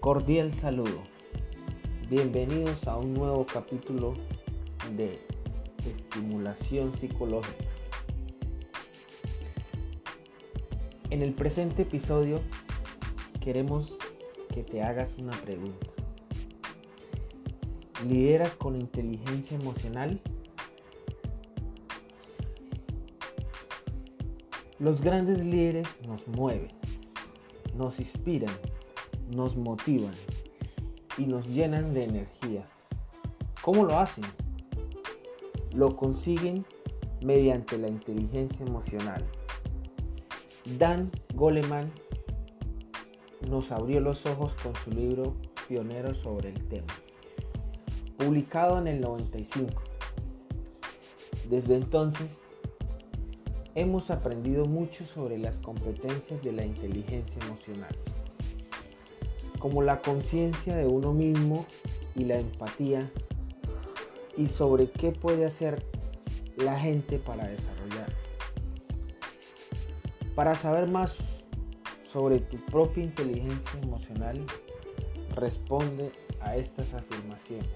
Cordial saludo. Bienvenidos a un nuevo capítulo de estimulación psicológica. En el presente episodio queremos que te hagas una pregunta. ¿Lideras con inteligencia emocional? Los grandes líderes nos mueven, nos inspiran, nos motivan y nos llenan de energía. ¿Cómo lo hacen? Lo consiguen mediante la inteligencia emocional. Dan Goleman nos abrió los ojos con su libro pionero sobre el tema, publicado en el 95. Desde entonces, hemos aprendido mucho sobre las competencias de la inteligencia emocional, como la conciencia de uno mismo y la empatía, y sobre qué puede hacer la gente para desarrollar. Para saber más sobre tu propia inteligencia emocional, responde a estas afirmaciones.